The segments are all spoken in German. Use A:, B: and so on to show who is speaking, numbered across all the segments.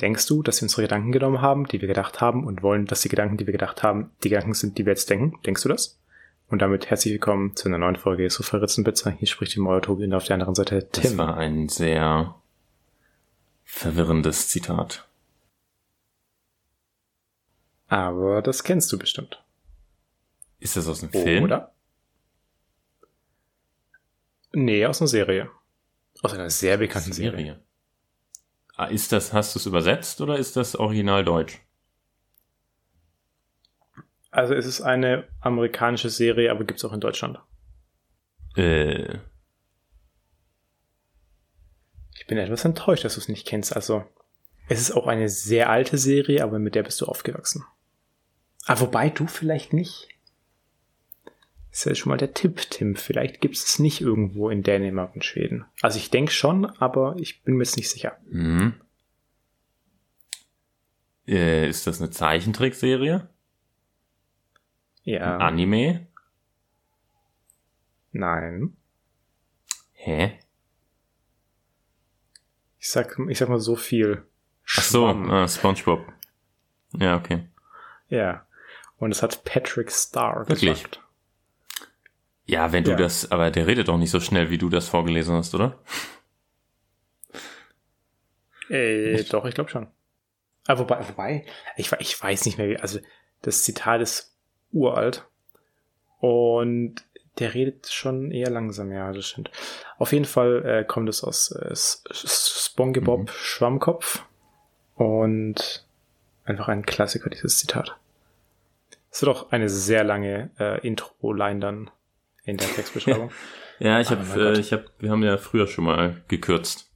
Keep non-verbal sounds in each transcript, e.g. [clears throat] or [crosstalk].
A: Denkst du, dass sie unsere Gedanken genommen haben, die wir gedacht haben und wollen, dass die Gedanken, die wir gedacht haben, die Gedanken sind, die wir jetzt denken? Denkst du das? Und damit herzlich willkommen zu einer neuen Folge Sofa Ritzenpizza. Hier spricht die Mauer und auf der anderen Seite Tim.
B: Das war ein sehr verwirrendes Zitat.
A: Aber das kennst du bestimmt.
B: Ist das aus einem Film?
A: Oder? Nee, aus einer Serie. Aus einer sehr bekannten Serie. Serie.
B: Ah, ist das, hast du es übersetzt oder ist das original deutsch?
A: Also es ist eine amerikanische Serie, aber gibt's auch in Deutschland.
B: Äh.
A: Ich bin etwas enttäuscht, dass du es nicht kennst. Also, es ist auch eine sehr alte Serie, aber mit der bist du aufgewachsen. Ah, wobei du vielleicht nicht. Das ist ja schon mal der Tipp, Tim. Vielleicht gibt es nicht irgendwo in Dänemark und Schweden. Also ich denke schon, aber ich bin mir jetzt nicht sicher.
B: Mhm. Äh, ist das eine Zeichentrickserie?
A: Ja.
B: Ein Anime?
A: Nein.
B: Hä?
A: Ich sag, ich sag mal so viel.
B: Ach so, ah, SpongeBob. Ja, okay.
A: Ja. Und es hat Patrick Star
B: Wirklich?
A: gesagt.
B: Ja, wenn du ja. das, aber der redet doch nicht so schnell, wie du das vorgelesen hast, oder?
A: Äh, doch, ich glaube schon. Aber wobei, wobei ich, ich weiß nicht mehr, wie, also das Zitat ist uralt und der redet schon eher langsam, ja, das stimmt. Auf jeden Fall äh, kommt es aus äh, SpongeBob mhm. Schwammkopf und einfach ein Klassiker, dieses Zitat. Es wird auch eine sehr lange äh, Intro-Line dann in der Textbeschreibung. [laughs]
B: ja, ich habe, äh, ich habe, wir haben ja früher schon mal gekürzt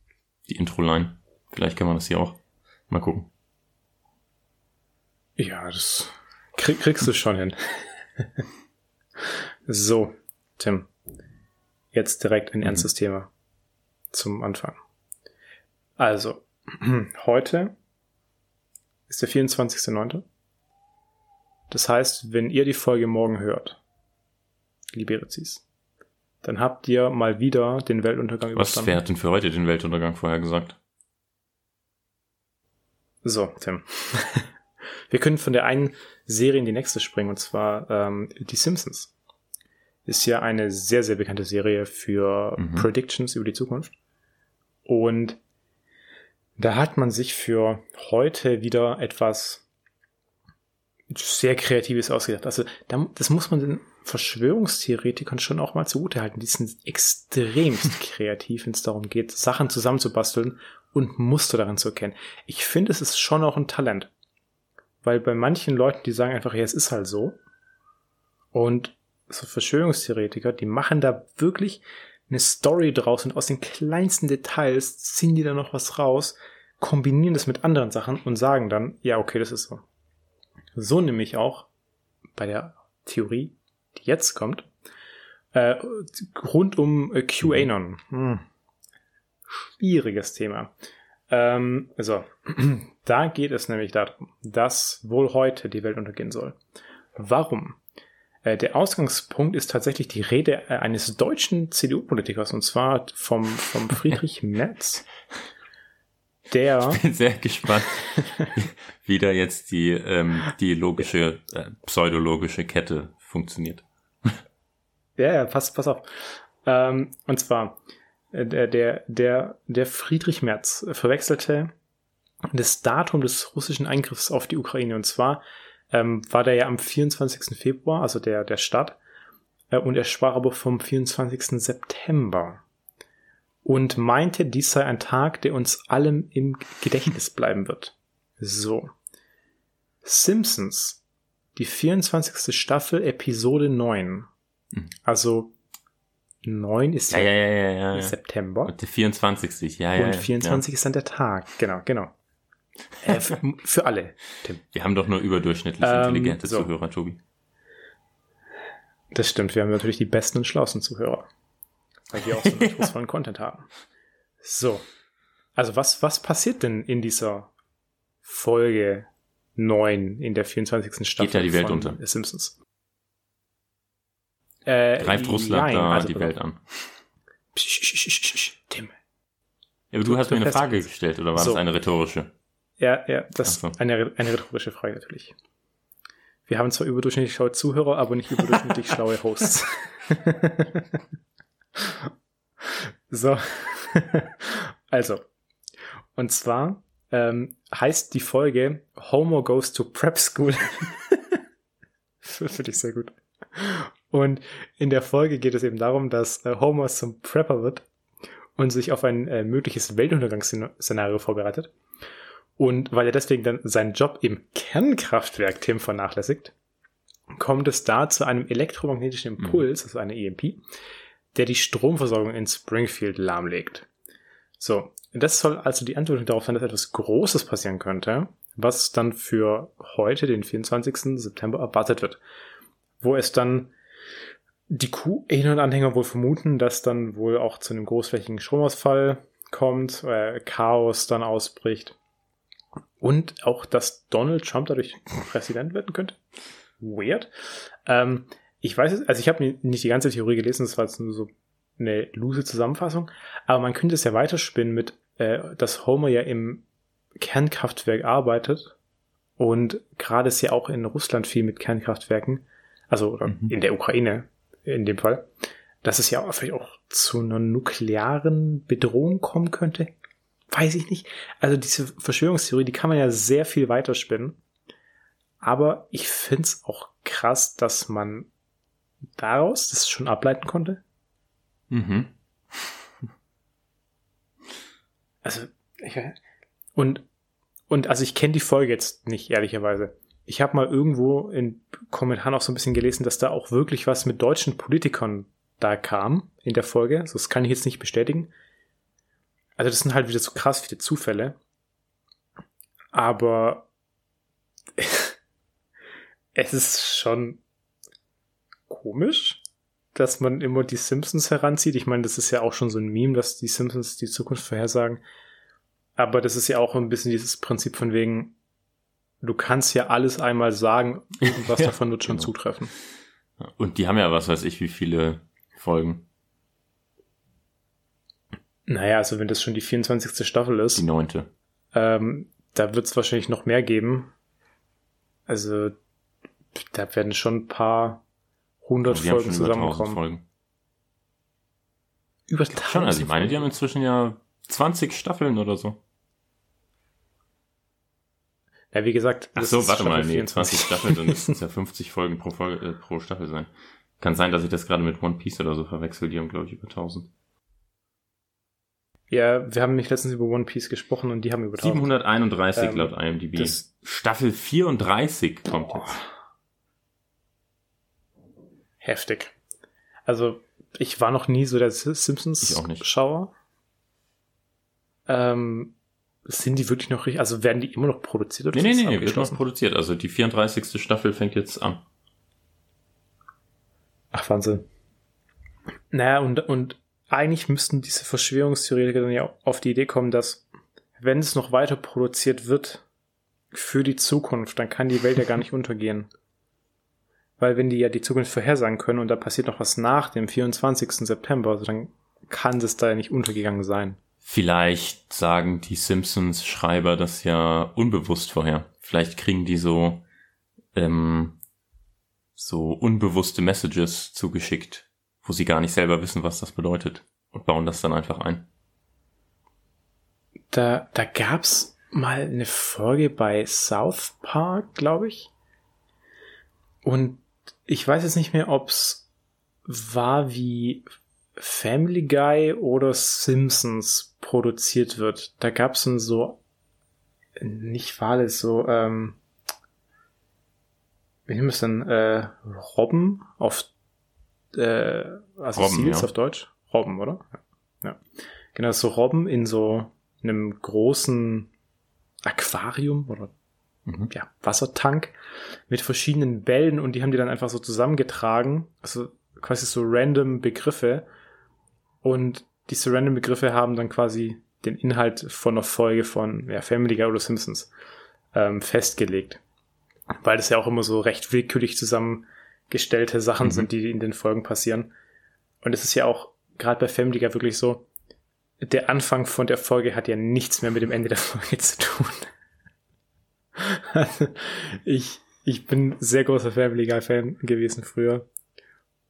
B: die Intro-Line. Vielleicht kann man das hier auch mal gucken.
A: Ja, das krieg, kriegst du schon hin. [laughs] so, Tim. Jetzt direkt ein mhm. ernstes Thema zum Anfang. Also, [clears throat] heute ist der 24.9. Das heißt, wenn ihr die Folge morgen hört, liebe Rezis, dann habt ihr mal wieder den Weltuntergang
B: überstanden. Was, wer hat denn für heute den Weltuntergang vorher gesagt?
A: So, Tim. [laughs] Wir können von der einen Serie in die nächste springen, und zwar ähm, Die Simpsons. Ist ja eine sehr, sehr bekannte Serie für mhm. Predictions über die Zukunft. Und da hat man sich für heute wieder etwas sehr Kreatives ausgedacht. Also das muss man Verschwörungstheoretikern schon auch mal zugutehalten. Die sind extremst [laughs] kreativ, wenn es darum geht, Sachen zusammenzubasteln und Muster darin zu erkennen. Ich finde, es ist schon auch ein Talent. Weil bei manchen Leuten, die sagen einfach, ja, es ist halt so. Und so Verschwörungstheoretiker, die machen da wirklich eine Story draus und aus den kleinsten Details ziehen die da noch was raus, kombinieren das mit anderen Sachen und sagen dann, ja, okay, das ist so. So nämlich auch bei der Theorie, die jetzt kommt, äh, rund um äh, QAnon. Hm. Schwieriges Thema. Ähm, so, [clears throat] da geht es nämlich darum, dass wohl heute die Welt untergehen soll. Warum? Äh, der Ausgangspunkt ist tatsächlich die Rede äh, eines deutschen CDU-Politikers, und zwar vom, vom [laughs] Friedrich Merz. Der.
B: Ich bin sehr gespannt, [laughs] wie da jetzt die, ähm, die logische, äh, pseudologische Kette funktioniert.
A: Ja, ja, pass, pass auf. Ähm, und zwar, äh, der, der, der, der Friedrich Merz verwechselte das Datum des russischen Eingriffs auf die Ukraine. Und zwar ähm, war der ja am 24. Februar, also der, der Start, äh, und er sprach aber vom 24. September und meinte, dies sei ein Tag, der uns allem im Gedächtnis bleiben wird. So. Simpsons, die 24. Staffel, Episode 9. Mhm. Also 9 ist
B: ja, ja, ja, ja, ja.
A: September.
B: Und der 24. Ja, ja.
A: Und 24 ja. ist dann der Tag. Genau, genau. Äh, für, [laughs] für, alle,
B: Tim. Wir haben doch nur überdurchschnittlich ähm, intelligente so. Zuhörer, Tobi.
A: Das stimmt, wir haben natürlich die besten und schlauesten Zuhörer. Weil wir auch so einen [laughs] anspruchsvollen Content haben. So. Also was, was passiert denn in dieser Folge 9 in der 24. Staffel
B: Geht ja die Welt von unter.
A: Simpsons?
B: Äh, Greift Russland nein, da also, die Welt an?
A: Psch, psch, psch, Tim.
B: Ja, aber du, du hast mir eine Frage gestellt, oder war so. das eine rhetorische?
A: Ja, ja, das ist so. eine, eine rhetorische Frage natürlich. Wir haben zwar überdurchschnittlich schlaue Zuhörer, aber nicht überdurchschnittlich [laughs] schlaue Hosts. [laughs] so. [laughs] also. Und zwar ähm, heißt die Folge Homo Goes to Prep School. [laughs] Finde ich sehr gut. Und in der Folge geht es eben darum, dass äh, Homer zum Prepper wird und sich auf ein äh, mögliches Weltuntergangsszenario vorbereitet. Und weil er deswegen dann seinen Job im Kernkraftwerk Tim vernachlässigt, kommt es da zu einem elektromagnetischen Impuls, mhm. also eine EMP, der die Stromversorgung in Springfield lahmlegt. So, das soll also die Antwort darauf sein, dass etwas Großes passieren könnte, was dann für heute, den 24. September, erwartet wird. Wo es dann die QAnon-Anhänger wohl vermuten, dass dann wohl auch zu einem großflächigen Stromausfall kommt, äh, Chaos dann ausbricht. Und auch, dass Donald Trump dadurch [laughs] Präsident werden könnte. Weird. Ähm, ich weiß es, also ich habe nicht die ganze Theorie gelesen, das war jetzt nur so eine lose Zusammenfassung, aber man könnte es ja weiterspinnen mit, äh, dass Homer ja im Kernkraftwerk arbeitet und gerade ist ja auch in Russland viel mit Kernkraftwerken, also mhm. in der Ukraine in dem Fall, dass es ja vielleicht auch zu einer nuklearen Bedrohung kommen könnte. Weiß ich nicht. Also diese Verschwörungstheorie, die kann man ja sehr viel weiterspinnen. Aber ich find's auch krass, dass man daraus das schon ableiten konnte. Mhm. [laughs] Also, ich, und, und also ich kenne die Folge jetzt nicht, ehrlicherweise. Ich habe mal irgendwo in Kommentaren auch so ein bisschen gelesen, dass da auch wirklich was mit deutschen Politikern da kam in der Folge. Also das kann ich jetzt nicht bestätigen. Also das sind halt wieder so krass viele Zufälle. Aber [laughs] es ist schon komisch, dass man immer die Simpsons heranzieht. Ich meine, das ist ja auch schon so ein Meme, dass die Simpsons die Zukunft vorhersagen. Aber das ist ja auch ein bisschen dieses Prinzip von wegen, du kannst ja alles einmal sagen, irgendwas [laughs] ja, davon wird schon genau. zutreffen.
B: Und die haben ja was weiß ich, wie viele Folgen.
A: Naja, also wenn das schon die 24. Staffel ist.
B: Die neunte.
A: Ähm, da wird es wahrscheinlich noch mehr geben. Also da werden schon ein paar hundert also Folgen zusammenkommen. Folgen.
B: Über tausend Schon, also ich meine, die haben inzwischen ja 20 Staffeln oder so.
A: Ja, wie gesagt.
B: Ach so, warte mal, nee, 20 Staffeln, dann müssten es ja 50 Folgen pro, Folge, äh, pro Staffel sein. Kann sein, dass ich das gerade mit One Piece oder so verwechsel, die haben, glaube ich, über 1000.
A: Ja, wir haben nicht letztens über One Piece gesprochen und die haben über
B: 1000. 731 ähm, laut IMDb. Staffel 34 kommt oh. jetzt.
A: Heftig. Also, ich war noch nie so der Simpsons-Schauer. Ähm, sind die wirklich noch richtig, also werden die immer noch produziert?
B: Oder nee, nee, nee, wird noch produziert. Also die 34. Staffel fängt jetzt an.
A: Ach, Wahnsinn. Naja, und, und eigentlich müssten diese Verschwörungstheoretiker dann ja auf die Idee kommen, dass wenn es noch weiter produziert wird für die Zukunft, dann kann die Welt ja gar nicht [laughs] untergehen. Weil wenn die ja die Zukunft vorhersagen können und da passiert noch was nach dem 24. September, also dann kann es da ja nicht untergegangen sein.
B: Vielleicht sagen die Simpsons-Schreiber das ja unbewusst vorher. Vielleicht kriegen die so, ähm, so unbewusste Messages zugeschickt, wo sie gar nicht selber wissen, was das bedeutet und bauen das dann einfach ein.
A: Da, da gab's mal eine Folge bei South Park, glaube ich. Und ich weiß jetzt nicht mehr, ob's war wie Family Guy oder Simpsons produziert wird. Da gab es so, nicht Wale, so, ähm, wie nehmen wir es denn, äh, Robben auf, äh, also Robben, Seals ja. auf Deutsch? Robben, oder? Ja. ja. Genau, so Robben in so einem großen Aquarium oder mhm. ja, Wassertank mit verschiedenen Bällen und die haben die dann einfach so zusammengetragen, also quasi so random Begriffe und diese random Begriffe haben dann quasi den Inhalt von einer Folge von ja, Family Guy oder Simpsons ähm, festgelegt. Weil das ja auch immer so recht willkürlich zusammengestellte Sachen mhm. sind, die in den Folgen passieren. Und es ist ja auch gerade bei Family Guy wirklich so, der Anfang von der Folge hat ja nichts mehr mit dem Ende der Folge [laughs] zu tun. [laughs] ich, ich bin sehr großer Family Guy Fan gewesen früher.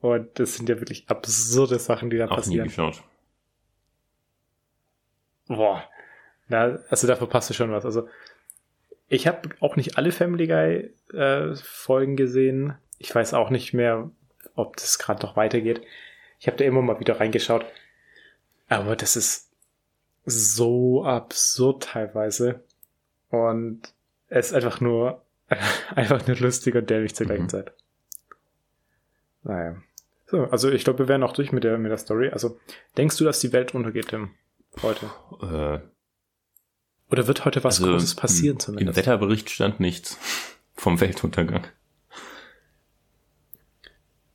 A: Und das sind ja wirklich absurde Sachen, die da
B: Auch
A: passieren.
B: nie geschaut.
A: Boah. Na, also da verpasst du schon was. Also ich habe auch nicht alle Family Guy äh, Folgen gesehen. Ich weiß auch nicht mehr, ob das gerade noch weitergeht. Ich habe da immer mal wieder reingeschaut. Aber das ist so absurd teilweise. Und es ist einfach nur, [laughs] einfach nur lustig und dämlich zur gleichen
B: Mhm.
A: Zeit. Naja. So, also ich glaube, wir wären auch durch mit der, mit der Story. Also, denkst du, dass die Welt untergeht, Tim? Heute?
B: Äh,
A: Oder wird heute was
B: also,
A: Großes passieren
B: Im
A: zumindest?
B: Wetterbericht stand nichts [laughs] vom Weltuntergang.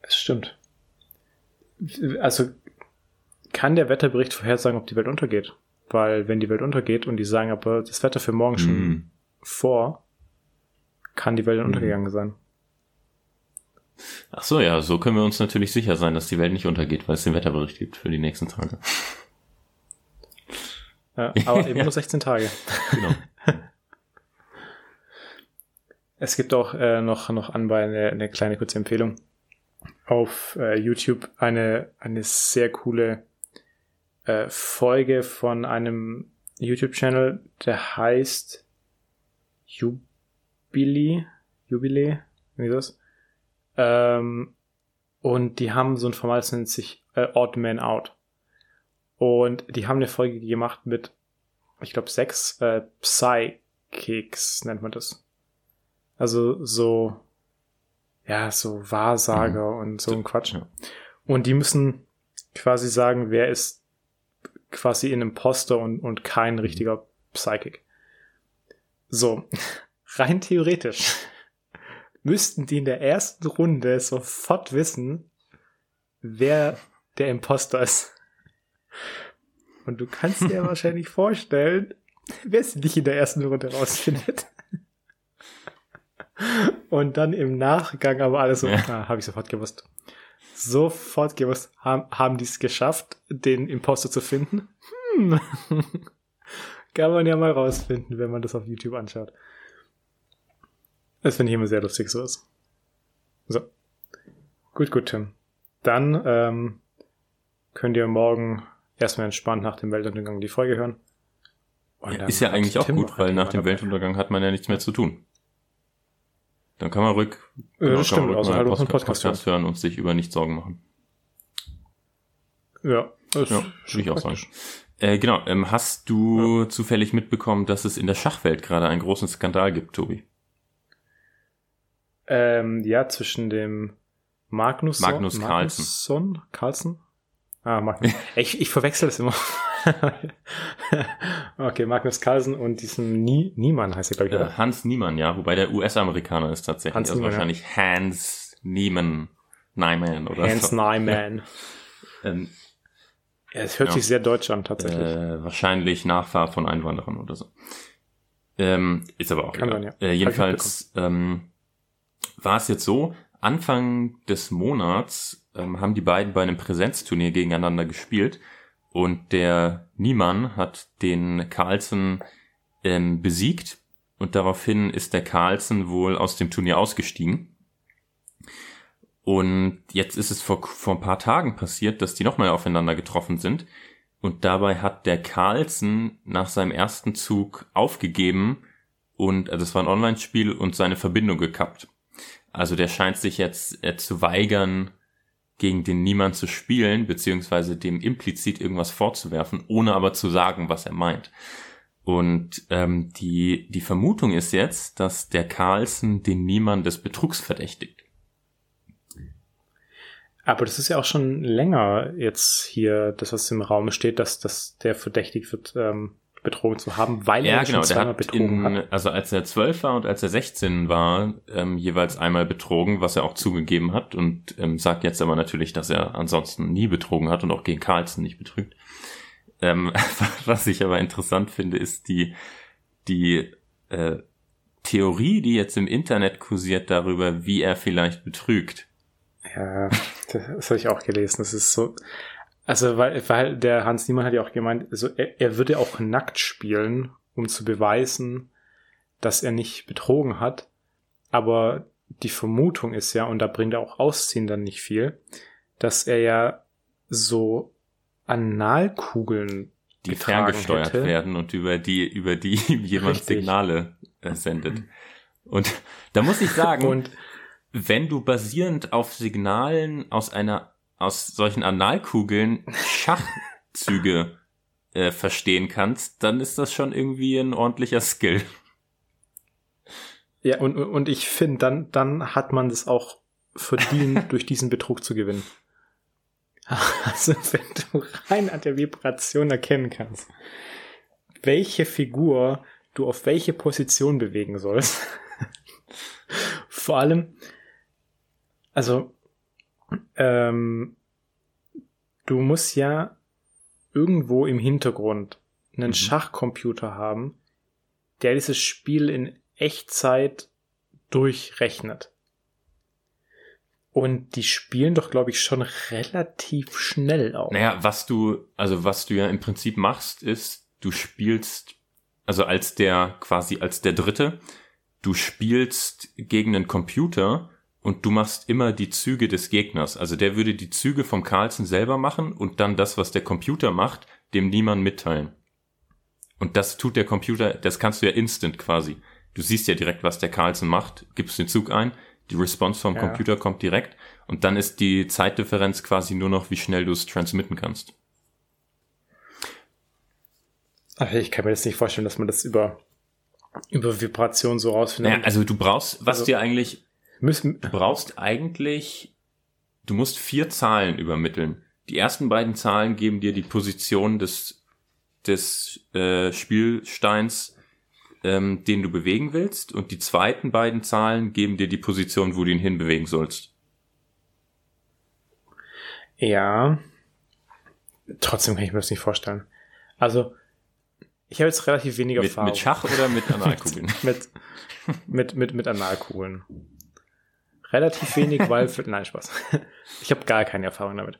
A: Das stimmt. Also kann der Wetterbericht vorhersagen, ob die Welt untergeht? Weil wenn die Welt untergeht und die sagen aber das Wetter für morgen schon
B: Hm.
A: Vor, kann die Welt untergegangen sein.
B: Ach so, ja, so können wir uns natürlich sicher sein, dass die Welt nicht untergeht, weil es den Wetterbericht gibt für die nächsten Tage.
A: Ja, [laughs] aber eben nur 16 Tage.
B: Genau. [laughs]
A: Es gibt auch äh, noch, noch anbei eine, eine kleine kurze Empfehlung. Auf äh, YouTube eine, eine sehr coole äh, Folge von einem YouTube-Channel, der heißt Jubili, Jubilee, wie das? Ähm, und die haben so ein Format, das nennt sich äh, Odd Man Out. Und die haben eine Folge gemacht mit, ich glaube, sechs äh, Psychics nennt man das. Also so, ja, so Wahrsager und so ein Quatsch.
B: Ja.
A: Und die müssen quasi sagen, wer ist quasi ein Imposter und, und kein richtiger Psychic. So, [laughs] rein theoretisch müssten die in der ersten Runde sofort wissen, wer der Imposter ist. Und du kannst dir [laughs] wahrscheinlich vorstellen, wer es nicht in der ersten Runde rausfindet. [laughs] Und dann im Nachgang aber alles so,
B: Ja.
A: ah, habe ich sofort gewusst. Sofort gewusst, haben, haben die es geschafft, den Imposter zu finden? Hm. Kann man ja mal rausfinden, wenn man das auf YouTube anschaut. Das finde ich immer sehr lustig, so ist. So. Gut, gut, Tim. Dann ähm, könnt ihr morgen erstmal entspannt nach dem Weltuntergang die Folge hören. Und dann
B: Ist ja eigentlich auch
A: Tim
B: gut, weil nach dem. Weltuntergang hat man ja nichts mehr zu tun. Dann kann man ruhig,
A: Ja, das
B: kann man
A: stimmt,
B: ruhig
A: also halt
B: Podcast
A: Podcast
B: hören und sich über nichts Sorgen machen.
A: Ja, das
B: Ja, würde ich auch sagen. Äh, genau, ähm, hast du zufällig mitbekommen, dass es in der Schachwelt gerade einen großen Skandal gibt, Tobi?
A: Ähm, ja, zwischen dem Magnus
B: Magnus
A: Carlsen. Carlsen? Ah, Magnus. [laughs] ich, ich verwechsel es immer. [laughs] okay, Magnus Carlsen und diesem Nie Niemann heißt er, glaube ich,
B: Äh,
A: oder?
B: Hans Niemann, ja, wobei der US-Amerikaner ist tatsächlich.
A: Hans
B: also
A: Niemann, ja.
B: wahrscheinlich Hans Niemann, Niemann oder
A: Hans
B: so.
A: Nyman. [laughs]
B: Ähm,
A: Ja, es hört
B: Ja.
A: sich sehr deutsch an, tatsächlich.
B: äh, wahrscheinlich Nachfahr von Einwanderern oder so. Ähm, ist aber auch
A: Kann sein,
B: äh, jedenfalls ähm, war es jetzt so, Anfang des Monats ähm, haben die beiden bei einem Präsenzturnier gegeneinander gespielt und der Niemann hat den Carlsen ähm, besiegt und daraufhin ist der Carlsen wohl aus dem Turnier ausgestiegen. Und jetzt ist es vor, vor ein paar Tagen passiert, dass die nochmal aufeinander getroffen sind. Und dabei hat der Carlsen nach seinem ersten Zug aufgegeben und, also es war ein Online-Spiel und seine Verbindung gekappt. Also der scheint sich jetzt äh, zu weigern, gegen den Niemand zu spielen, beziehungsweise dem implizit irgendwas vorzuwerfen, ohne aber zu sagen, was er meint. Und ähm, die, die Vermutung ist jetzt, dass der Carlsen den Niemand des Betrugs verdächtigt.
A: Aber das ist ja auch schon länger jetzt hier, das was im Raum steht, dass, dass der verdächtigt wird, ähm, betrogen zu haben, weil
B: Ja,
A: er
B: genau.
A: schon zweimal betrogen
B: in,
A: hat.
B: also als er zwölf war und als er 16 war, ähm, jeweils einmal betrogen, was er auch zugegeben hat und ähm, sagt jetzt aber natürlich, dass er ansonsten nie betrogen hat und auch gegen Carlsen nicht betrügt. Ähm, [laughs] was ich aber interessant finde, ist die, die äh, Theorie, die jetzt im Internet kursiert darüber, wie er vielleicht betrügt.
A: Ja, das, das habe ich auch gelesen. Das ist so. Also, weil, weil der Hans Niemann hat ja auch gemeint, also er, er würde auch nackt spielen, um zu beweisen, dass er nicht betrogen hat, aber die Vermutung ist ja, und da bringt er auch Ausziehen dann nicht viel, dass er ja so Analkugeln
B: die ferngesteuert hätte. werden und über die, über die jemand Richtig. Signale äh, sendet. Und da muss ich sagen, und wenn du basierend auf Signalen aus einer, aus solchen Analkugeln Schachzüge [laughs] äh, verstehen kannst, dann ist das schon irgendwie ein ordentlicher Skill.
A: Ja, und, und ich finde, dann, dann hat man es auch verdient, [laughs] durch diesen Betrug zu gewinnen. [laughs] Also, wenn du rein an der Vibration erkennen kannst, welche Figur du auf welche Position bewegen sollst. Vor allem, also, ähm, du musst ja irgendwo im Hintergrund einen mhm. Schachcomputer haben, der dieses Spiel in Echtzeit durchrechnet. Und die spielen doch, glaube ich, schon relativ schnell auch.
B: Naja, was du, also was du ja im Prinzip machst, ist, du spielst, also als der, quasi als der Dritte, du spielst gegen einen Computer und du machst immer die Züge des Gegners. Also der würde die Züge vom Carlsen selber machen und dann das, was der Computer macht, dem niemand mitteilen. Und das tut der Computer, das kannst du ja instant quasi. Du siehst ja direkt, was der Carlsen macht, gibst den Zug ein, die Response vom ja. Computer kommt direkt und dann ist die Zeitdifferenz quasi nur noch, wie schnell du es transmitten kannst.
A: Aber ich kann mir das nicht vorstellen, dass man das über, über Vibration so rausfindet.
B: Naja, also du brauchst, was also, dir eigentlich, müssen, du brauchst eigentlich, du musst vier Zahlen übermitteln. Die ersten beiden Zahlen geben dir die Position des, des äh, Spielsteins ähm, den du bewegen willst und die zweiten beiden Zahlen geben dir die Position, wo du ihn hinbewegen sollst.
A: Ja. Trotzdem kann ich mir das nicht vorstellen. Also, ich habe jetzt relativ wenig
B: mit, Mit Schach oder mit Analkugeln? [laughs]
A: mit, mit, mit, mit Analkugeln. Relativ wenig, weil, für, nein, Spaß. [laughs] Ich habe gar keine Erfahrung damit.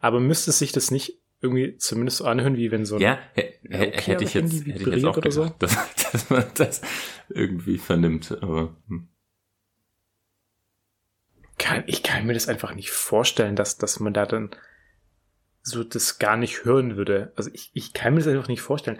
A: Aber müsste sich das nicht irgendwie zumindest so anhören, wie wenn so ein
B: ja, hätte ich jetzt, hätte ich jetzt auch gedacht, so. [laughs] dass, dass man das irgendwie vernimmt, aber hm.
A: kann, ich kann mir das einfach nicht vorstellen, dass, dass man da dann so das gar nicht hören würde. Also ich, ich kann mir das einfach nicht vorstellen.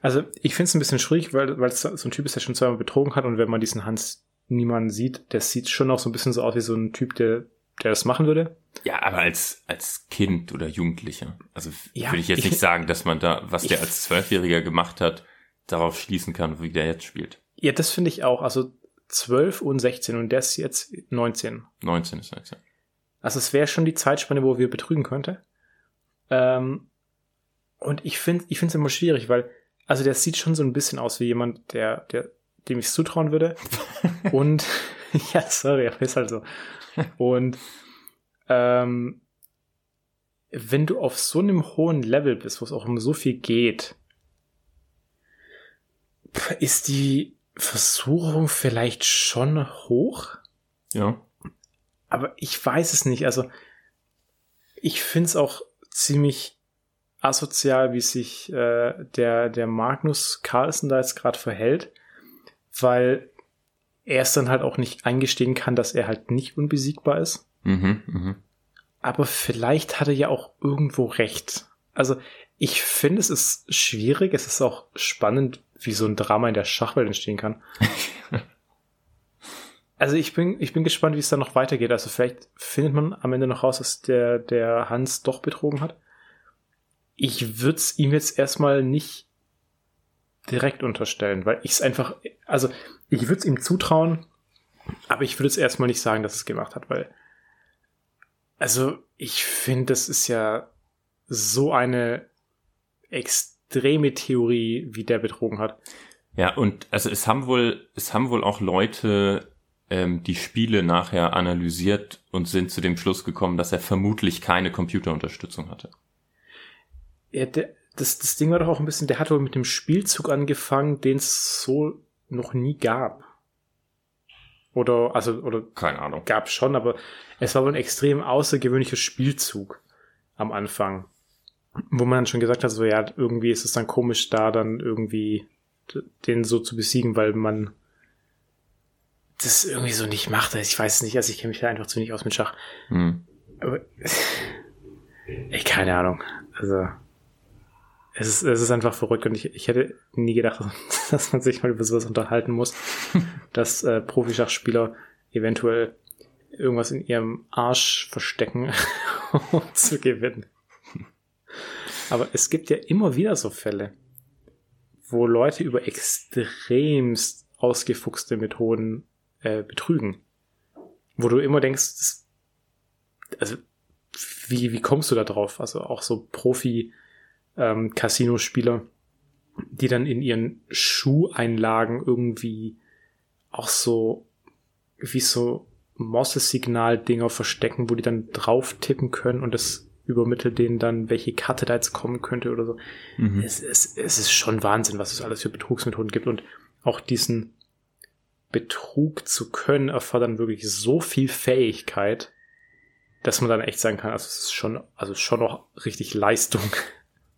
A: Also ich finde es ein bisschen schwierig, weil, weil so ein Typ ist, der schon zweimal betrogen hat und wenn man diesen Hans niemanden sieht, der sieht schon auch so ein bisschen so aus wie so ein Typ, der der das machen würde.
B: Ja, aber als, als Kind oder Jugendlicher. Also ja, würde ich jetzt ich, nicht sagen, dass man da, was der als Zwölfjähriger gemacht hat, darauf schließen kann, wie der jetzt spielt.
A: Ja, das finde ich auch. Also 12 und 16 und der ist jetzt 19.
B: 19 ist 19.
A: Also es wäre schon die Zeitspanne, wo wir betrügen könnte. Ähm, und ich finde ich finde es immer schwierig, weil, also der sieht schon so ein bisschen aus wie jemand, der, der, dem ich es zutrauen würde. [laughs] und ja, sorry, aber ist halt so. Und ähm, wenn du auf so einem hohen Level bist, wo es auch um so viel geht, ist die Versuchung vielleicht schon hoch?
B: Ja.
A: Aber ich weiß es nicht. Also ich finde es auch ziemlich asozial, wie sich äh, der, der Magnus Carlsen da jetzt gerade verhält, weil er es dann halt auch nicht eingestehen kann, dass er halt nicht unbesiegbar ist.
B: Mhm, mh.
A: Aber vielleicht hat er ja auch irgendwo recht. Also ich finde, es ist schwierig, es ist auch spannend, wie so ein Drama in der Schachwelt entstehen kann. [laughs] also ich bin, ich bin gespannt, wie es dann noch weitergeht. Also vielleicht findet man am Ende noch raus, dass der, der Hans doch betrogen hat. Ich würde es ihm jetzt erstmal nicht direkt unterstellen, weil ich es einfach, also ich würde es ihm zutrauen, aber ich würde es erstmal nicht sagen, dass es gemacht hat, weil, also ich finde, das ist ja so eine extreme Theorie, wie der betrogen hat.
B: Ja, und also es haben wohl, es haben wohl auch Leute ähm, die Spiele nachher analysiert und sind zu dem Schluss gekommen, dass er vermutlich keine Computerunterstützung hatte.
A: Ja, der, das, das Ding war doch auch ein bisschen, der hat wohl mit dem Spielzug angefangen, den es so noch nie gab. Oder, also, oder.
B: Keine Ahnung.
A: Gab schon, aber es war wohl ein extrem außergewöhnlicher Spielzug am Anfang. Wo man dann schon gesagt hat, so, ja, irgendwie ist es dann komisch, da dann irgendwie den so zu besiegen, weil man das irgendwie so nicht macht. Ich weiß es nicht, also ich kenne mich da einfach zu wenig aus mit Schach. Hm. Aber [laughs] ich keine Ahnung. Also es ist, es ist einfach verrückt und ich, ich hätte nie gedacht, [laughs] dass man sich mal über sowas unterhalten muss, [laughs] dass äh, Profischachspieler eventuell irgendwas in ihrem Arsch verstecken, [laughs] um zu gewinnen. Aber es gibt ja immer wieder so Fälle, wo Leute über extremst ausgefuchste Methoden äh, betrügen. Wo du immer denkst, das, also wie, wie kommst du da drauf? Also auch so Profi ähm, Casino-Spieler, die dann in ihren Schuheinlagen irgendwie auch so wie so Morse-Signal-Dinger verstecken, wo die dann drauf tippen können und das übermittelt denen dann, welche Karte da jetzt kommen könnte oder so. Mhm. Es, es, es ist schon Wahnsinn, was es alles für Betrugsmethoden gibt und auch diesen Betrug zu können erfordern wirklich so viel Fähigkeit, dass man dann echt sagen kann, also es ist schon, also schon noch richtig Leistung. [laughs]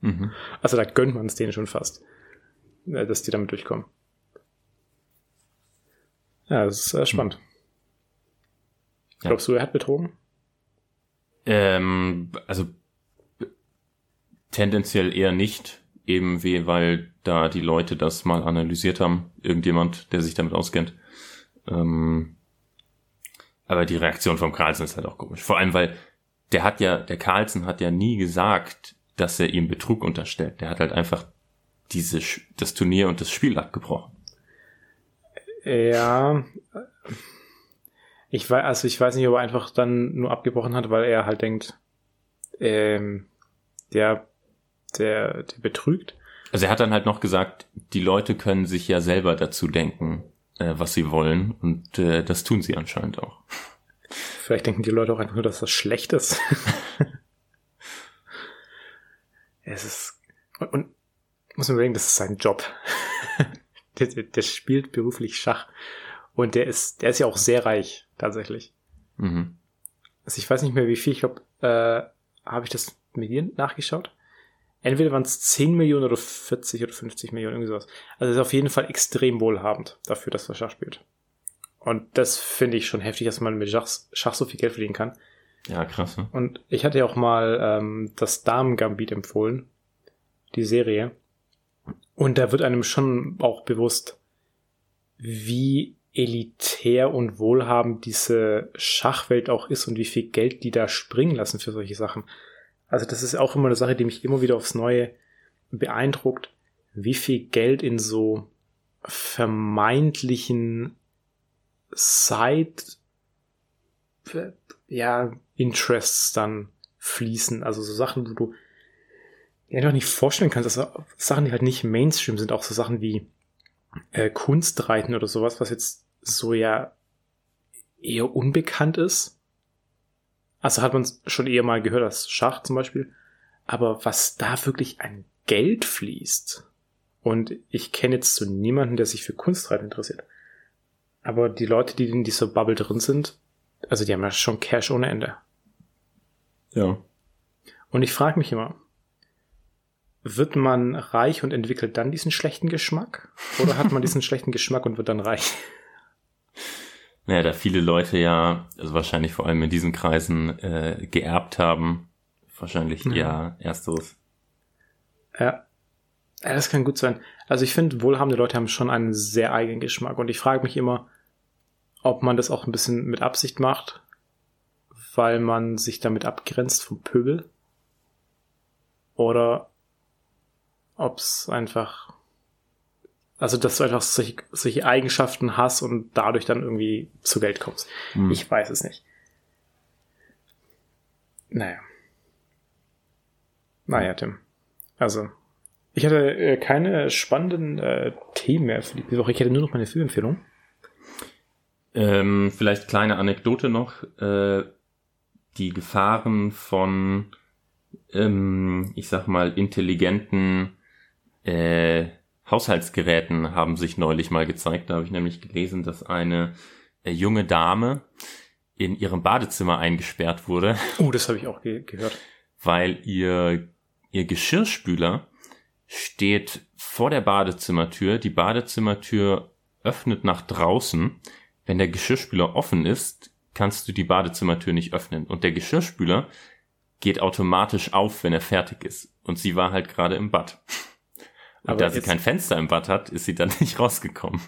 A: Mhm. Also da gönnt man es denen schon fast, äh, dass die damit durchkommen. Ja, das ist äh, spannend. Ja. Glaubst du, er hat betrogen?
B: Ähm, also tendenziell eher nicht, eben wie, weil da die Leute das mal analysiert haben, irgendjemand, der sich damit auskennt. Ähm, aber die Reaktion vom Carlsen ist halt auch komisch. Vor allem, weil der hat ja, der Carlsen hat ja nie gesagt, dass er ihm Betrug unterstellt. Der hat halt einfach diese, das Turnier und das Spiel abgebrochen.
A: Ja. Ich weiß, also ich weiß nicht, ob er einfach dann nur abgebrochen hat, weil er halt denkt, ähm, der, der, der betrügt.
B: Also er hat dann halt noch gesagt, die Leute können sich ja selber dazu denken, äh, was sie wollen und äh, das tun sie anscheinend auch.
A: Vielleicht denken die Leute auch einfach nur, dass das schlecht ist. [laughs] es ist und, und muss man überlegen, das ist sein Job. [laughs] der, der, spielt beruflich Schach und der ist, der ist ja auch sehr reich tatsächlich. Mhm. Also ich weiß nicht mehr wie viel. Ich glaube, äh, habe ich das mit dir nachgeschaut? Entweder waren es 10 Millionen oder 40 oder 50 Millionen, irgendwie sowas. Also ist auf jeden Fall extrem wohlhabend dafür, dass er Schach spielt. Und das finde ich schon heftig, dass man mit Schach, Schach so viel Geld verdienen kann.
B: Ja, krass. Ne?
A: Und ich hatte ja auch mal ähm, das Damen-Gambit empfohlen, die Serie. Und da wird einem schon auch bewusst, wie elitär und wohlhabend diese Schachwelt auch ist und wie viel Geld die da springen lassen für solche Sachen. Also das ist auch immer eine Sache, die mich immer wieder aufs Neue beeindruckt, wie viel Geld in so vermeintlichen Side ja, Interests dann fließen. Also so Sachen, wo du dir einfach nicht vorstellen kannst, also Sachen, die halt nicht Mainstream sind, auch so Sachen wie äh, Kunstreiten oder sowas, was jetzt so ja eher unbekannt ist. Also hat man schon eher mal gehört, das Schach zum Beispiel. Aber was da wirklich an Geld fließt. Und ich kenne jetzt so niemanden, der sich für Kunstreiten interessiert. Aber die Leute, die in dieser Bubble drin sind, also die haben ja schon Cash ohne Ende.
B: Ja.
A: Und ich frage mich immer, wird man reich und entwickelt dann diesen schlechten Geschmack? Oder hat man diesen [laughs] schlechten Geschmack und wird dann reich?
B: Naja, da viele Leute ja, also wahrscheinlich vor allem in diesen Kreisen, äh, geerbt haben, wahrscheinlich ja. eher ersteres.
A: Ja. ja, das kann gut sein. Also ich finde, wohlhabende Leute haben schon einen sehr eigenen Geschmack und ich frage mich immer, ob man das auch ein bisschen mit Absicht macht, weil man sich damit abgrenzt vom Pöbel oder ob es einfach also, dass du einfach solche, solche Eigenschaften hast und dadurch dann irgendwie zu Geld kommst. Hm. Ich weiß es nicht. Naja. Naja, Tim. Also, ich hatte äh, keine spannenden äh, Themen mehr für die Woche. Ich hätte nur noch meine Filmempfehlung.
B: Ähm, vielleicht kleine Anekdote noch. Äh, die Gefahren von, ähm, ich sag mal, intelligenten äh, Haushaltsgeräten haben sich neulich mal gezeigt. Da habe ich nämlich gelesen, dass eine äh, junge Dame in ihrem Badezimmer eingesperrt wurde.
A: Oh, das habe ich auch ge gehört.
B: Weil ihr, ihr Geschirrspüler steht vor der Badezimmertür. Die Badezimmertür öffnet nach draußen. Wenn der Geschirrspüler offen ist, kannst du die Badezimmertür nicht öffnen. Und der Geschirrspüler geht automatisch auf, wenn er fertig ist. Und sie war halt gerade im Bad. Und Aber da sie kein Fenster im Bad hat, ist sie dann [laughs] nicht rausgekommen.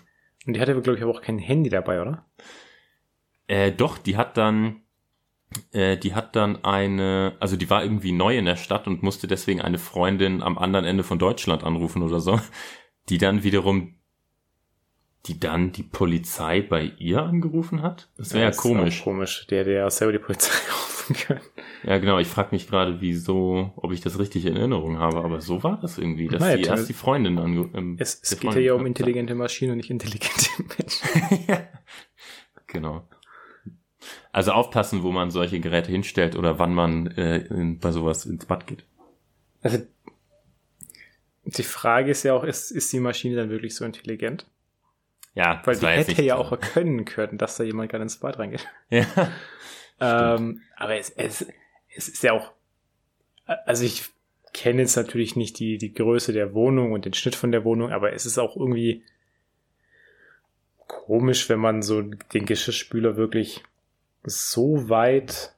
A: Und die hatte, glaube ich, aber auch kein Handy dabei, oder?
B: Äh, doch, die hat dann, äh, die hat dann eine, also die war irgendwie neu in der Stadt und musste deswegen eine Freundin am anderen Ende von Deutschland anrufen oder so, die dann wiederum die dann die Polizei bei ihr angerufen hat? Das wäre ja, ja komisch.
A: komisch. Der, der selber die Polizei [laughs] rufen kann.
B: Ja, genau. Ich frage mich gerade, wieso, ob ich das richtig in Erinnerung habe. Aber so war das irgendwie, dass Nein, sie erst die Freundin ange
A: ähm, Es, es geht ja um intelligente Maschinen und nicht intelligente [laughs] Menschen. ja.
B: Genau. Also aufpassen, wo man solche Geräte hinstellt oder wann man äh, in, bei sowas ins Bad geht.
A: Also die Frage ist ja auch, ist, ist die Maschine dann wirklich so intelligent?
B: Ja,
A: weil die hätte ja auch erkennen können, dass da jemand gerade ins Bad reingeht. [laughs]
B: Ja.
A: ähm, aber es, es, es ist ja auch, also ich kenne jetzt natürlich nicht die, die Größe der Wohnung und den Schnitt von der Wohnung, aber es ist auch irgendwie komisch, wenn man so den Geschirrspüler wirklich so weit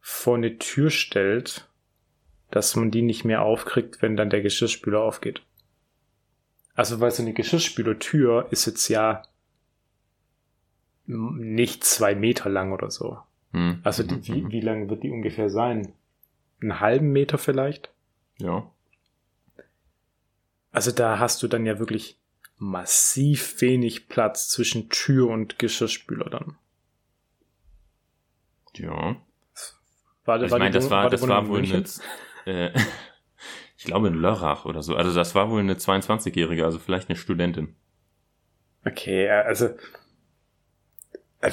A: vor eine Tür stellt, dass man die nicht mehr aufkriegt, wenn dann der Geschirrspüler aufgeht. Also, weil so eine Geschirrspülertür ist jetzt ja nicht zwei Meter lang oder so. Hm. Also, die, wie, wie lang wird die ungefähr sein? Einen halben Meter vielleicht?
B: Ja.
A: Also, da hast du dann ja wirklich massiv wenig Platz zwischen Tür und Geschirrspüler dann.
B: Ja. War, also ich meine, das war, war das war wohl eine, äh, ich glaube in Lörrach oder so. Also das war wohl eine 22-Jährige, also vielleicht eine Studentin.
A: Okay, also äh,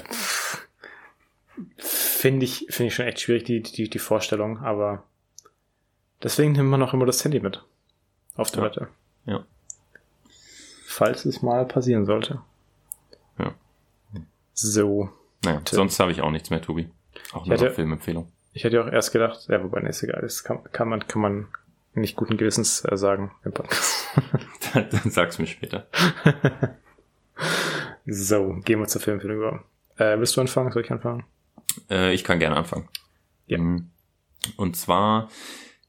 A: finde ich finde ich schon echt schwierig die die die Vorstellung, aber deswegen nimmt man auch immer das Handy mit auf Toilette.
B: Ja. ja.
A: Falls es mal passieren sollte.
B: Ja.
A: So.
B: Naja, Tim. sonst habe ich auch nichts mehr, Tobi. Auch eine Filmempfehlung.
A: Ich hätte auch erst gedacht, ja, wobei, nee, ist egal, das kann, kann man, kann man nicht guten Gewissens äh, sagen im Podcast. [laughs]
B: dann, sag's mir später. [laughs]
A: so, gehen wir zur Filmempfehlung über. Äh, willst du anfangen? Soll ich anfangen?
B: Äh, ich kann gerne anfangen.
A: Ja. Mhm.
B: Und zwar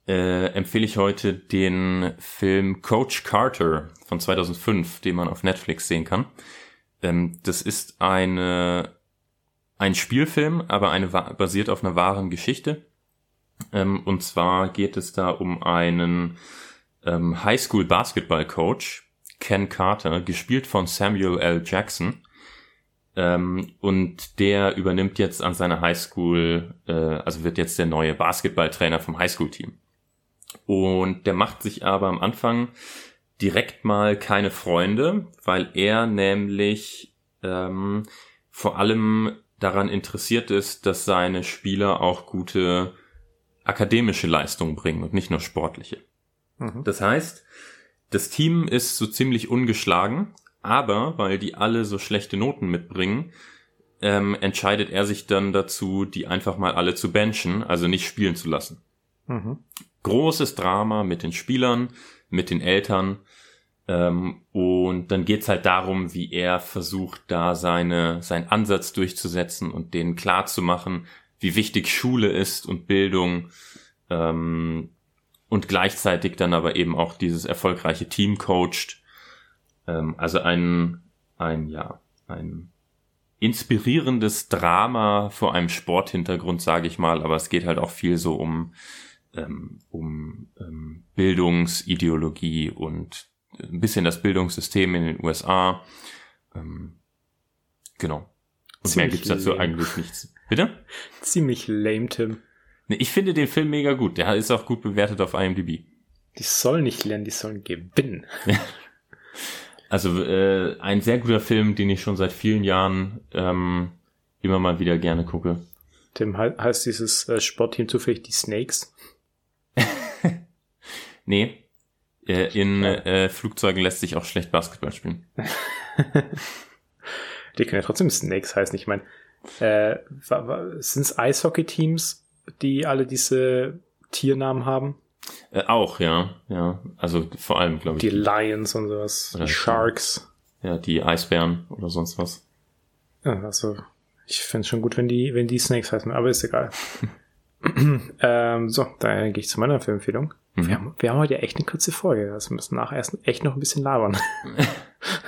B: äh, empfehle ich heute den Film Coach Carter von 2005, den man auf Netflix sehen kann. Ähm, das ist eine ein Spielfilm, aber eine basiert auf einer wahren Geschichte. Ähm, und zwar geht es da um einen ähm, Highschool-Basketball-Coach, Ken Carter, gespielt von Samuel L. Jackson. Ähm, und der übernimmt jetzt an seiner Highschool, äh, also wird jetzt der neue Basketballtrainer vom Highschool-Team. Und der macht sich aber am Anfang direkt mal keine Freunde, weil er nämlich ähm, vor allem daran interessiert ist, dass seine Spieler auch gute akademische Leistungen bringen und nicht nur sportliche. Mhm. Das heißt, das Team ist so ziemlich ungeschlagen, aber weil die alle so schlechte Noten mitbringen, ähm, entscheidet er sich dann dazu, die einfach mal alle zu benchen, also nicht spielen zu lassen. Mhm. Großes Drama mit den Spielern, mit den Eltern. Ähm, und dann geht's halt darum, wie er versucht, da seine, seinen Ansatz durchzusetzen und denen klar zu machen, wie wichtig Schule ist und Bildung ähm, und gleichzeitig dann aber eben auch dieses erfolgreiche Team coacht. Ähm, also ein, ein, ja, ein inspirierendes Drama vor einem Sporthintergrund, sage ich mal, aber es geht halt auch viel so um, ähm, um ähm, Bildungsideologie und ein bisschen das Bildungssystem in den USA. Ähm, genau. Und Ziemlich mehr gibt's dazu eigentlich nichts. Bitte?
A: Ziemlich lame, Tim.
B: Nee, ich finde den Film mega gut. Der ist auch gut bewertet auf IMDb.
A: Die sollen nicht lernen, die sollen gewinnen.
B: also äh, ein sehr guter Film, den ich schon seit vielen Jahren ähm, immer mal wieder gerne gucke.
A: Tim, heißt dieses äh, Sportteam zufällig die Snakes? [laughs]
B: nee. Äh, in äh, Flugzeugen lässt sich auch schlecht Basketball spielen. [laughs]
A: die können ja trotzdem Snakes heißen. Ich meine, äh, sind es Eishockey-Teams, die alle diese Tiernamen haben?
B: Äh, auch, ja, ja. Also vor allem, glaube ich.
A: Die Lions und sowas. Oder die Sharks.
B: Ja, die Eisbären oder sonst was.
A: Also, ich finde es schon gut, wenn die, wenn die Snakes heißen, aber ist egal. [clears throat] ähm, so, dann gehe ich zu meiner Filmempfehlung. Mhm. Wir, haben, wir haben heute echt eine kurze Folge. Also wir müssen nachher erst echt noch ein bisschen labern. [laughs]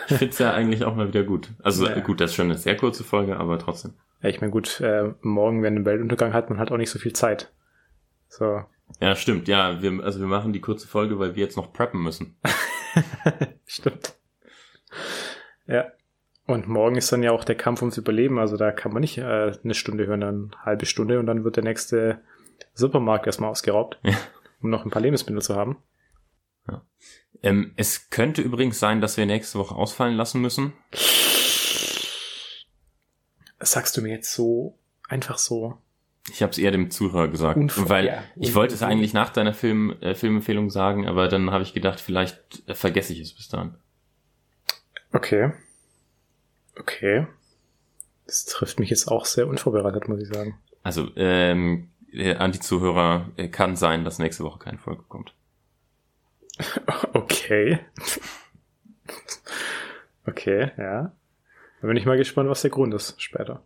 B: ich finde es ja eigentlich auch mal wieder gut. Also ja. gut, das ist schon eine sehr kurze Folge, aber trotzdem.
A: Ja, ich meine, gut, äh, morgen, wenn ein Weltuntergang hat, man halt auch nicht so viel Zeit. So.
B: Ja, stimmt. Ja, wir, also wir machen die kurze Folge, weil wir jetzt noch preppen müssen. [laughs]
A: stimmt. Ja. Und morgen ist dann ja auch der Kampf ums Überleben. Also da kann man nicht äh, eine Stunde hören, dann eine halbe Stunde und dann wird der nächste Supermarkt erstmal ausgeraubt, ja. um noch ein paar Lebensmittel zu haben.
B: Ja. Ähm, es könnte übrigens sein, dass wir nächste Woche ausfallen lassen müssen.
A: Das sagst du mir jetzt so einfach so.
B: Ich habe es eher dem Zuhörer gesagt, Unfall, weil ja, ich wollte es eigentlich nach deiner Film, äh, Filmempfehlung sagen, aber dann habe ich gedacht, vielleicht äh, vergesse ich es bis dahin.
A: Okay. Okay. Das trifft mich jetzt auch sehr unvorbereitet, muss ich sagen.
B: Also, ähm, äh, an die Zuhörer äh, kann sein, dass nächste Woche keine Folge kommt. [laughs]
A: Okay. [laughs] okay, ja. Da bin ich mal gespannt, was der Grund ist später.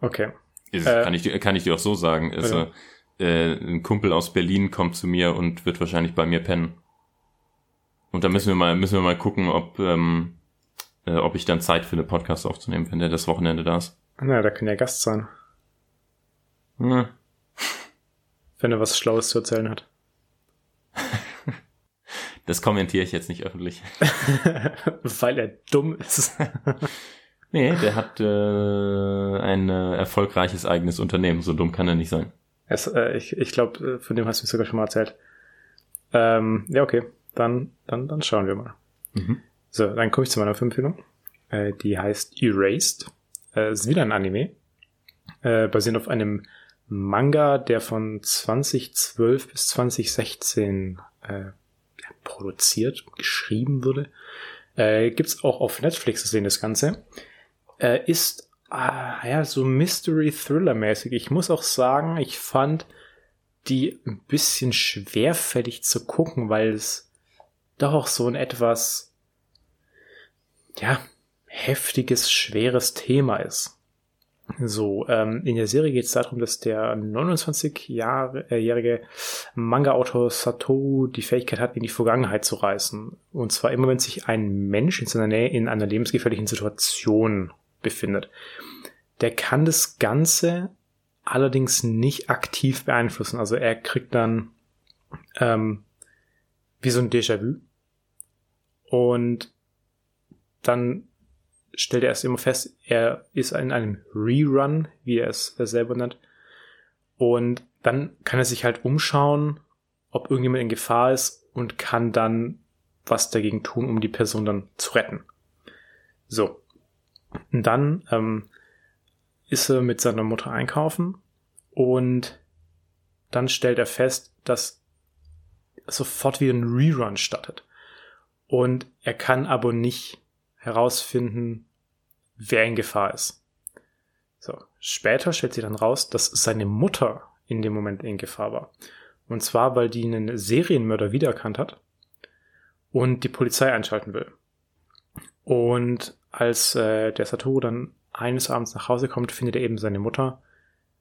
A: Okay.
B: Ist, äh, kann, ich, kann ich dir auch so sagen. Also, ja. äh, ein Kumpel aus Berlin kommt zu mir und wird wahrscheinlich bei mir pennen. Und da müssen wir mal, müssen wir mal gucken, ob, ähm, äh, ob ich dann Zeit finde, Podcast aufzunehmen, wenn der das Wochenende da ist.
A: Na, da kann ja Gast sein. Hm. Wenn er was Schlaues zu erzählen hat.
B: Das kommentiere ich jetzt nicht öffentlich. [laughs] [laughs]
A: Weil er dumm ist. [laughs]
B: nee, der hat äh, ein äh, erfolgreiches eigenes Unternehmen. So dumm kann er nicht sein.
A: Es, äh, ich ich glaube, äh, von dem hast du mir sogar schon mal erzählt. Ähm, ja, okay. Dann, dann, dann schauen wir mal. Mhm. So, dann komme ich zu meiner Filmempfehlung. Äh, die heißt Erased. Äh, ist wieder ein Anime. Äh, basierend auf einem Manga, der von 2012 bis 2016 äh, produziert, geschrieben wurde. Äh, gibt's auch auf Netflix zu sehen, das Ganze. Äh, ist ah, ja so Mystery-Thriller-mäßig. Ich muss auch sagen, ich fand die ein bisschen schwerfällig zu gucken, weil es doch auch so ein etwas ja heftiges, schweres Thema ist. So, ähm, in der Serie geht es darum, dass der 29-jährige äh, Manga-Autor Satoru die Fähigkeit hat, in die Vergangenheit zu reisen. Und zwar immer, wenn sich ein Mensch in seiner Nähe in einer lebensgefährlichen Situation befindet. Der kann das Ganze allerdings nicht aktiv beeinflussen. Also er kriegt dann ähm, wie so ein Déjà-vu. Und dann stellt er erst immer fest, er ist in einem Rerun, wie er es selber nennt. Und dann kann er sich halt umschauen, ob irgendjemand in Gefahr ist und kann dann was dagegen tun, um die Person dann zu retten. So. Und dann ähm, ist er mit seiner Mutter einkaufen und dann stellt er fest, dass sofort wieder ein Rerun startet. Und er kann aber nicht herausfinden, wer in Gefahr ist. So, später stellt sich dann raus, dass seine Mutter in dem Moment in Gefahr war. Und zwar, weil die einen Serienmörder wiedererkannt hat und die Polizei einschalten will. Und als äh, der Satoru dann eines Abends nach Hause kommt, findet er eben seine Mutter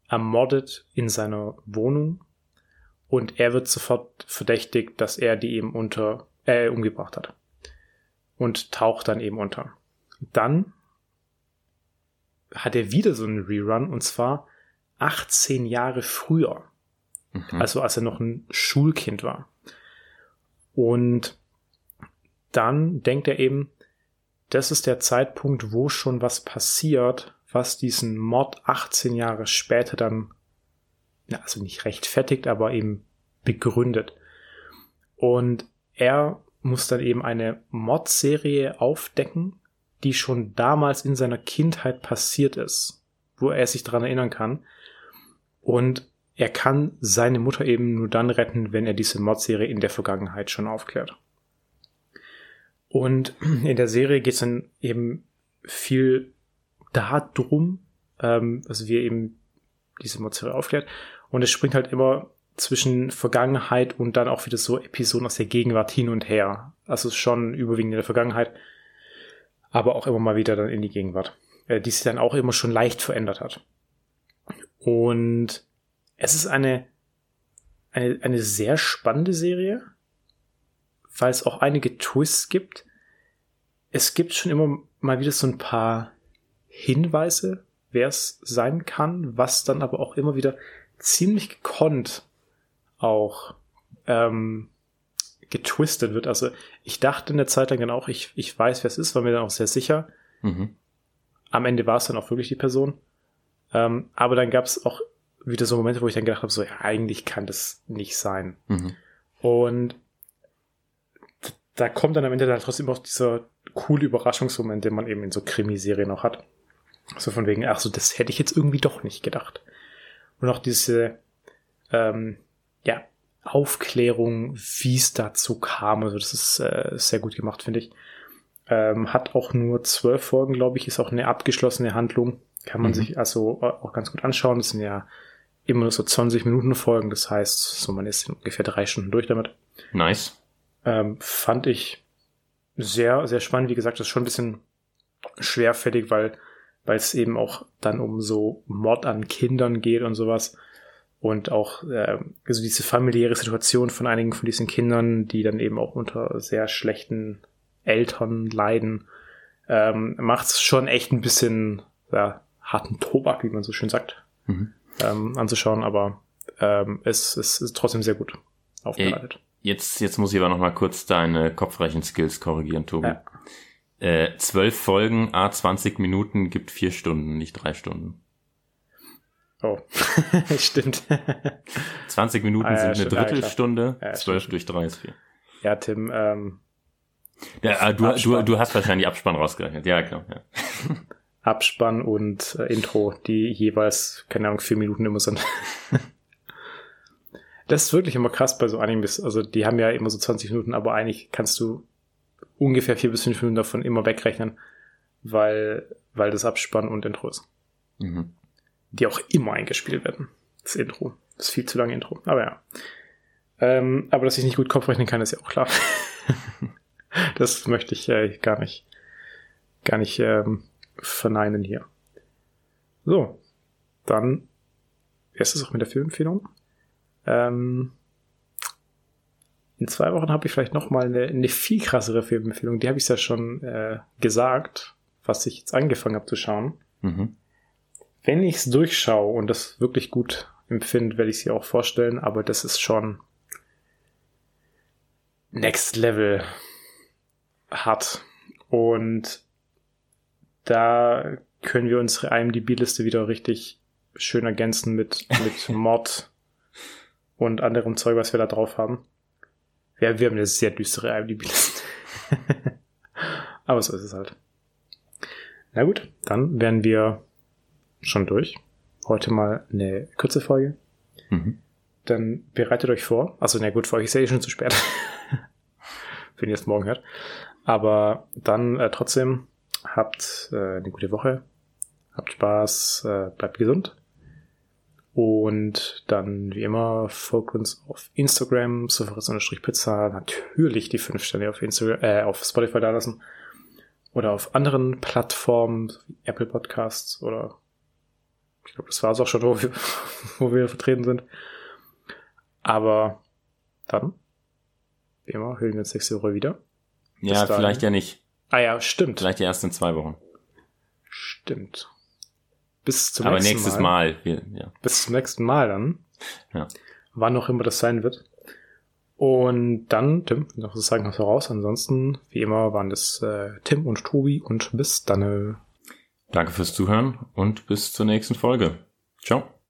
A: ermordet in seiner Wohnung und er wird sofort verdächtigt, dass er die eben unter äh, umgebracht hat und taucht dann eben unter. Dann hat er wieder so einen Rerun und zwar 18 Jahre früher. Mhm. Also als er noch ein Schulkind war. Und dann denkt er eben, das ist der Zeitpunkt, wo schon was passiert, was diesen Mord 18 Jahre später dann, also nicht rechtfertigt, aber eben begründet. Und er muss dann eben eine Mordserie aufdecken, die schon damals in seiner Kindheit passiert ist, wo er sich daran erinnern kann. Und er kann seine Mutter eben nur dann retten, wenn er diese Mordserie in der Vergangenheit schon aufklärt. Und in der Serie geht es dann eben viel darum, ähm, also wie er eben diese Mordserie aufklärt. Und es springt halt immer zwischen Vergangenheit und dann auch wieder so Episoden aus der Gegenwart hin und her. Also schon überwiegend in der Vergangenheit, aber auch immer mal wieder dann in die Gegenwart. äh, die sich dann auch immer schon leicht verändert hat. Und es ist eine, eine, eine sehr spannende Serie, weil es auch einige Twists gibt. Es gibt schon immer mal wieder so ein paar Hinweise, wer es sein kann, was dann aber auch immer wieder ziemlich gekonnt auch ähm, getwistet wird. Also ich dachte in der Zeit lang dann auch, ich, ich weiß, wer es ist, war mir dann auch sehr sicher. Mhm. Am Ende war es dann auch wirklich die Person. Ähm, aber dann gab es auch wieder so Momente, wo ich dann gedacht habe, so ja, eigentlich kann das nicht sein. Mhm. Und da kommt dann am Ende dann trotzdem auch dieser coole Überraschungsmoment, den man eben in so Krimiserien auch hat. So von wegen, ach so, das hätte ich jetzt irgendwie doch nicht gedacht. Und auch diese, ähm, ja, Aufklärung, wie es dazu kam. Also das ist äh, sehr gut gemacht, finde ich. Ähm, hat auch nur zwölf Folgen, glaube ich, ist auch eine abgeschlossene Handlung. Kann man mhm. sich also auch ganz gut anschauen. Das sind ja immer nur so 20 Minuten Folgen. Das heißt, so man ist ungefähr drei Stunden durch damit.
B: Nice.
A: Ähm, fand ich sehr, sehr spannend. Wie gesagt, das ist schon ein bisschen schwerfällig, weil weil es eben auch dann um so Mord an Kindern geht und sowas. Und auch äh, also diese familiäre Situation von einigen von diesen Kindern, die dann eben auch unter sehr schlechten Eltern leiden, ähm, macht es schon echt ein bisschen ja, harten Tobak, wie man so schön sagt, mhm. ähm, anzuschauen. Aber ähm, es, es ist trotzdem sehr gut aufbereitet.
B: Jetzt, jetzt muss ich aber noch mal kurz deine Kopfrechen-Skills korrigieren, Tobi. Ja. Äh, zwölf Folgen, a 20 Minuten gibt vier Stunden, nicht drei Stunden.
A: Oh, [laughs] stimmt.
B: 20 Minuten ah, ja, sind eine Drettelstunde, ja, 12 durch 3 ist 4.
A: Ja, Tim, ähm,
B: ja, äh, du, du, du hast wahrscheinlich Abspann rausgerechnet, ja, klar. Ja. [laughs]
A: Abspann und äh, Intro, die jeweils, keine Ahnung, vier Minuten immer sind. [laughs] das ist wirklich immer krass bei so Animes. Also die haben ja immer so 20 Minuten, aber eigentlich kannst du ungefähr vier bis fünf Minuten davon immer wegrechnen, weil, weil das Abspann und Intro ist. Mhm. Die auch immer eingespielt werden. Das Intro. Das viel zu lange Intro. Aber ja. Ähm, aber dass ich nicht gut Kopf rechnen kann, ist ja auch klar. [laughs] das möchte ich äh, gar nicht, gar nicht ähm, verneinen hier. So, dann ist es auch mit der Filmempfehlung. Ähm, in zwei Wochen habe ich vielleicht noch mal eine, eine viel krassere Filmempfehlung. Die habe ich ja schon äh, gesagt, was ich jetzt angefangen habe zu schauen. Mhm. Wenn ich es durchschaue und das wirklich gut empfinde, werde ich sie auch vorstellen, aber das ist schon Next Level hart. Und da können wir unsere IMDb-Liste wieder richtig schön ergänzen mit, mit [laughs] Mord und anderem Zeug, was wir da drauf haben. Ja, wir haben eine sehr düstere IMDb-Liste. [laughs] Aber so ist es halt. Na gut, dann wären wir schon durch. Heute mal eine kurze Folge. Mhm. Dann bereitet euch vor. Also, na gut, für euch ist ja eh schon zu spät. [laughs] Wenn ihr es morgen hört. Aber dann äh, trotzdem habt äh, eine gute Woche. Habt Spaß, äh, bleibt gesund. Und dann, wie immer, folgt uns auf Instagram, pizza natürlich die 5 Sterne auf Instagram, äh, auf Spotify da lassen. Oder auf anderen Plattformen, wie Apple Podcasts oder ich glaube, das war es auch schon, wo wir, wo wir vertreten sind. Aber dann, wie immer, hören wir uns nächste Woche wieder.
B: Ja, vielleicht ja nicht.
A: Ah ja, stimmt.
B: Vielleicht erst in zwei Wochen.
A: Stimmt. Bis zum
B: Aber nächsten nächstes Mal.
A: Mal ja. Bis zum nächsten Mal dann. Ja. Wann auch immer das sein wird. Und dann, Tim, noch was sagen noch voraus. Ansonsten, wie immer, waren das äh, Tim und Tobi und bis dann.
B: Danke fürs Zuhören und bis zur nächsten Folge. Ciao.